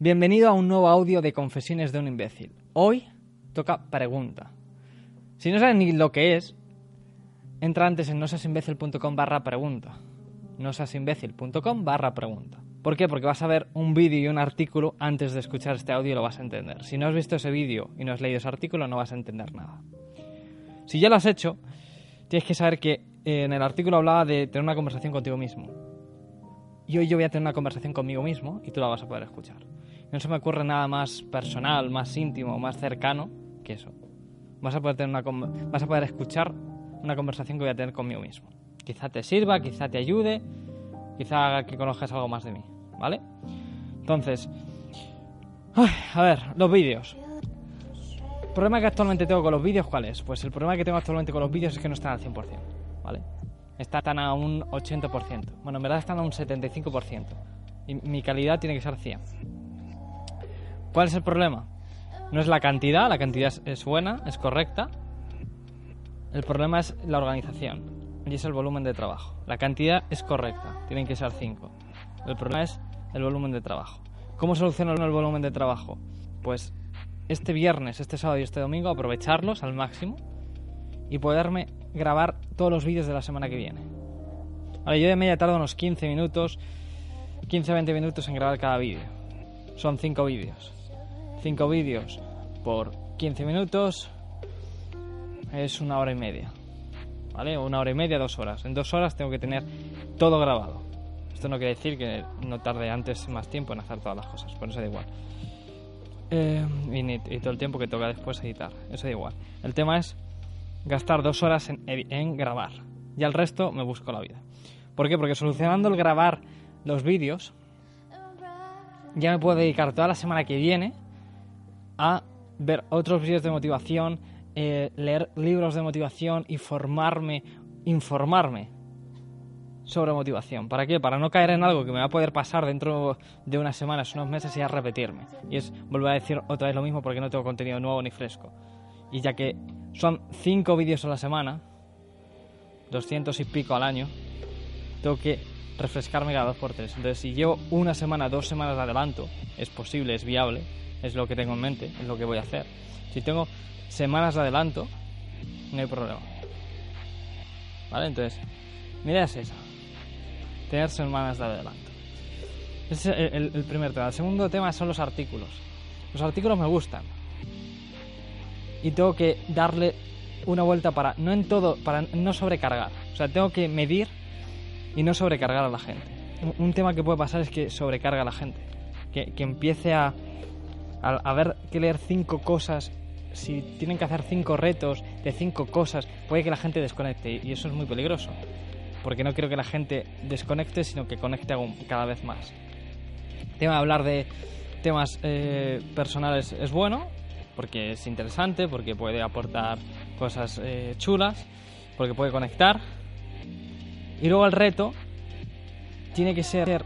Bienvenido a un nuevo audio de Confesiones de un imbécil. Hoy toca pregunta. Si no sabes ni lo que es, entra antes en nosasimbécil.com barra pregunta. barra pregunta. ¿Por qué? Porque vas a ver un vídeo y un artículo antes de escuchar este audio y lo vas a entender. Si no has visto ese vídeo y no has leído ese artículo, no vas a entender nada. Si ya lo has hecho, tienes que saber que eh, en el artículo hablaba de tener una conversación contigo mismo. Y hoy yo voy a tener una conversación conmigo mismo y tú la vas a poder escuchar. No se me ocurre nada más personal, más íntimo, más cercano que eso. Vas a poder, tener una, vas a poder escuchar una conversación que voy a tener conmigo mismo. Quizá te sirva, quizá te ayude, quizá haga que conozcas algo más de mí, ¿vale? Entonces, a ver, los vídeos. El problema que actualmente tengo con los vídeos, ¿cuál es? Pues el problema que tengo actualmente con los vídeos es que no están al 100%, ¿vale? Están a un 80%. Bueno, en verdad están a un 75%. Y mi calidad tiene que ser 100. ¿Cuál es el problema? No es la cantidad, la cantidad es buena, es correcta. El problema es la organización y es el volumen de trabajo. La cantidad es correcta, tienen que ser 5. El problema es el volumen de trabajo. ¿Cómo soluciono el volumen de trabajo? Pues este viernes, este sábado y este domingo aprovecharlos al máximo y poderme grabar todos los vídeos de la semana que viene. Vale, yo de media tardo unos 15 minutos, 15-20 minutos en grabar cada vídeo. Son 5 vídeos. 5 vídeos por 15 minutos es una hora y media. ¿Vale? Una hora y media, dos horas. En dos horas tengo que tener todo grabado. Esto no quiere decir que no tarde antes más tiempo en hacer todas las cosas, por eso da igual. Eh, y, todo el tiempo que toca después editar, eso da igual. El tema es gastar dos horas en, en grabar. Y al resto me busco la vida. ¿Por qué? Porque solucionando el grabar los vídeos, ya me puedo dedicar toda la semana que viene a ver otros vídeos de motivación, eh, leer libros de motivación y formarme, informarme sobre motivación. ¿Para qué? Para no caer en algo que me va a poder pasar dentro de unas semanas, unos meses y a repetirme. Y es volver a decir otra vez lo mismo porque no tengo contenido nuevo ni fresco. Y ya que son 5 vídeos a la semana, 200 y pico al año, tengo que refrescarme cada 2 por 3 Entonces, si llevo una semana, dos semanas de adelanto, es posible, es viable, es lo que tengo en mente, es lo que voy a hacer. Si tengo semanas de adelanto, no hay problema. ¿Vale? Entonces, mi idea es esa. Tener semanas de adelanto. Ese es el, primer tema. El segundo tema son los artículos. Los artículos me gustan. Y tengo que darle una vuelta para, no en todo, para no sobrecargar. O sea, tengo que medir y no sobrecargar a la gente. Un, tema que puede pasar es que sobrecarga a la gente. Que, que empiece a, a, ver que leer cinco cosas, si tienen que hacer cinco retos de cinco cosas, puede que la gente desconecte y eso es muy peligroso. Porque no quiero que la gente desconecte, sino que conecte cada vez más. El tema de hablar de temas eh, personales es bueno, porque es interesante, porque puede aportar cosas eh, chulas, porque puede conectar. Y luego el reto tiene que ser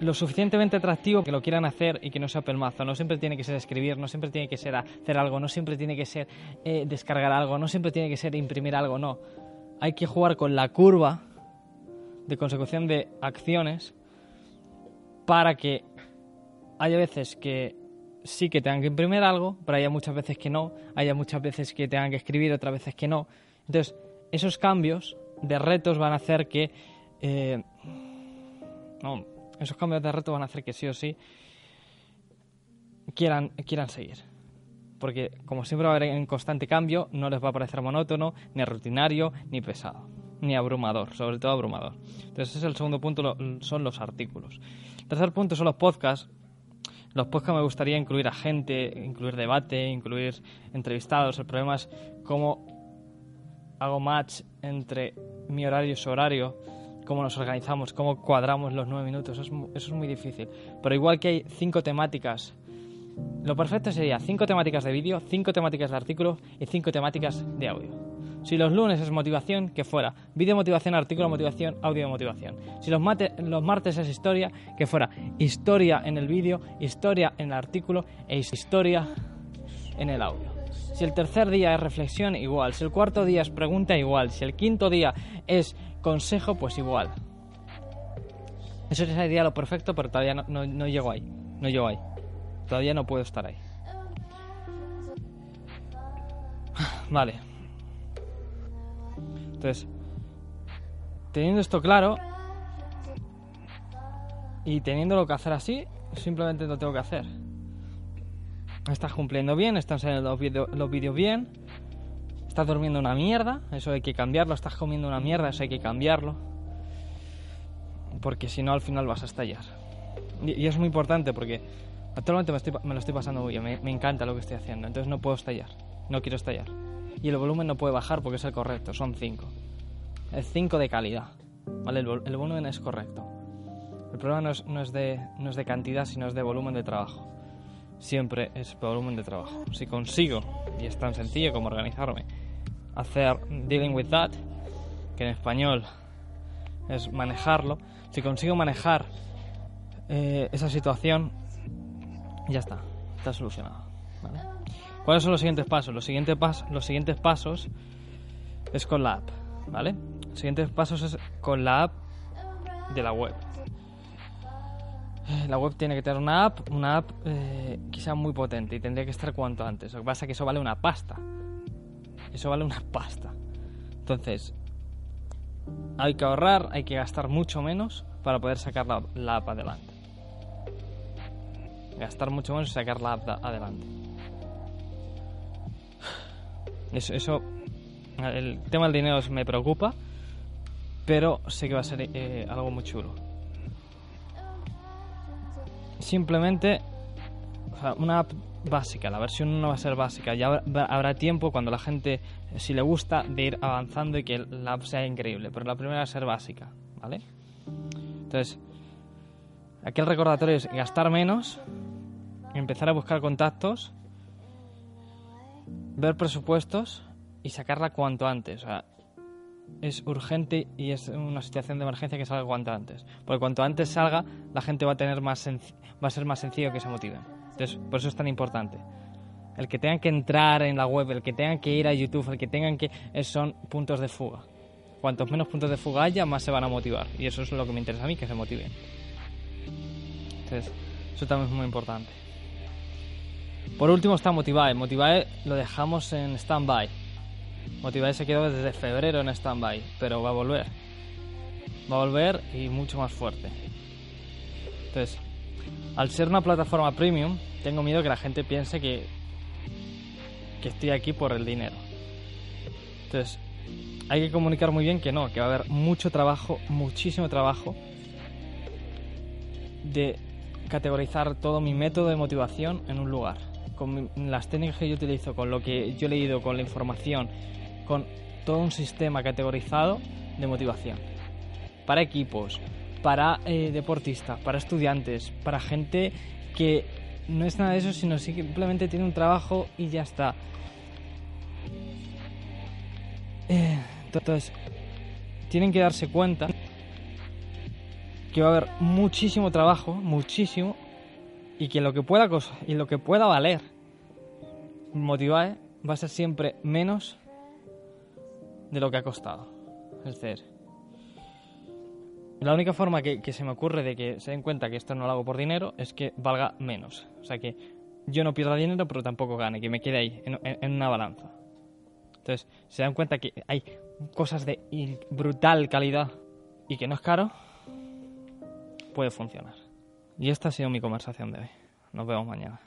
lo suficientemente atractivo que lo quieran hacer y que no sea pelmazo. No siempre tiene que ser escribir, no siempre tiene que ser hacer algo, no siempre tiene que ser eh, descargar algo, no siempre tiene que ser imprimir algo, no. Hay que jugar con la curva de consecución de acciones para que haya veces que sí que tengan que imprimir algo, pero haya muchas veces que no, haya muchas veces que tengan que escribir, otras veces que no. Entonces, esos cambios de retos van a hacer que... Eh, no, esos cambios de reto van a hacer que sí o sí quieran, quieran seguir. Porque como siempre va a haber en constante cambio, no les va a parecer monótono, ni rutinario, ni pesado, ni abrumador, sobre todo abrumador. Entonces ese es el segundo punto, son los artículos. El tercer punto son los podcasts. Los podcasts me gustaría incluir a gente, incluir debate, incluir entrevistados. El problema es cómo hago match entre mi horario y su horario cómo nos organizamos, cómo cuadramos los nueve minutos, eso es, muy difícil. Pero igual que hay cinco temáticas, lo perfecto sería cinco temáticas de vídeo, cinco temáticas de artículo y cinco temáticas de audio. Si los lunes es motivación, que fuera vídeo motivación, artículo motivación, audio motivación. Si los, los martes es historia, que fuera historia en el vídeo, historia en el artículo e historia en el audio. Si el tercer día es reflexión, igual. Si el cuarto día es pregunta, igual. Si el quinto día es consejo, pues igual. Eso sería lo perfecto, pero todavía no, llego ahí. No llego ahí. Todavía no puedo estar ahí. Vale. Entonces, teniendo esto claro y teniendo lo que hacer así, simplemente lo tengo que hacer. Estás cumpliendo bien, están saliendo los vídeos bien, estás durmiendo una mierda, eso hay que cambiarlo, estás comiendo una mierda, eso hay que cambiarlo. Porque si no, al final vas a estallar. Y, es muy importante porque actualmente me, lo estoy pasando muy bien, me, encanta lo que estoy haciendo, entonces no puedo estallar, no quiero estallar. Y el volumen no puede bajar porque es el correcto, son 5. Es 5 de calidad, ¿vale? El, volumen es correcto. El problema no es, no es, de, no es de cantidad, sino es de volumen de trabajo. Siempre es volumen de trabajo. Si consigo, y es tan sencillo como organizarme, hacer dealing with that, que en español es manejarlo, si consigo manejar eh, esa situación, ya está, está solucionado. ¿Cuáles son los siguientes pasos? Los siguientes, los siguientes pasos es con la app, ¿vale? Los siguientes pasos es con la app de la web. La web tiene que tener una app, una app eh, sea muy potente y tendría que estar cuanto antes. Lo que pasa es que eso vale una pasta. Eso vale una pasta. Entonces, hay que ahorrar, hay que gastar mucho menos para poder sacar la, app adelante. Gastar mucho menos y sacar la app adelante. Eso, eso, el tema del dinero me preocupa, pero sé que va a ser eh, algo muy chulo. Simplemente, una app básica, la versión 1 va a ser básica. Ya habrá tiempo cuando la gente, si le gusta, de ir avanzando y que la app sea increíble. Pero la primera va a ser básica, ¿vale? Entonces, aquí el recordatorio es gastar menos, empezar a buscar contactos, ver presupuestos y sacarla cuanto antes. Es urgente y es una situación de emergencia que salga cuanto antes. Porque cuanto antes salga, la gente va a tener más va a ser más sencillo que se motiven. Entonces, por eso es tan importante. El que tengan que entrar en la web, el que tengan que ir a YouTube, el que tengan que... son puntos de fuga. Cuantos menos puntos de fuga haya, más se van a motivar. Y eso es lo que me interesa a mí, que se motiven. Entonces, eso también es muy importante. Por último está Motivae. Motivae lo dejamos en stand-by. Motivae se quedó desde febrero en stand-by, pero va a volver. Va a volver y mucho más fuerte. Entonces, al ser una plataforma premium, tengo miedo que la gente piense que, que estoy aquí por el dinero. Entonces, hay que comunicar muy bien que no, que va a haber mucho trabajo, muchísimo trabajo de categorizar todo mi método de motivación en un lugar. Con las técnicas que yo utilizo, con lo que yo he leído, con la información, con todo un sistema categorizado de motivación. Para equipos, para eh, deportistas, para estudiantes, para gente que no es nada de eso, sino simplemente tiene un trabajo y ya está. Eh, entonces, tienen que darse cuenta que va a haber muchísimo trabajo, muchísimo, y que lo que pueda y lo que pueda valer motivar va a ser siempre menos de lo que ha costado. Es decir, la única forma que, se me ocurre de que se den cuenta que esto no lo hago por dinero es que valga menos. O sea que yo no pierda dinero, pero tampoco gane, que me quede ahí, en, una balanza. Entonces, se dan cuenta que hay cosas de brutal calidad y que no es caro, puede funcionar. Y esta ha sido mi conversación de hoy. Nos vemos mañana.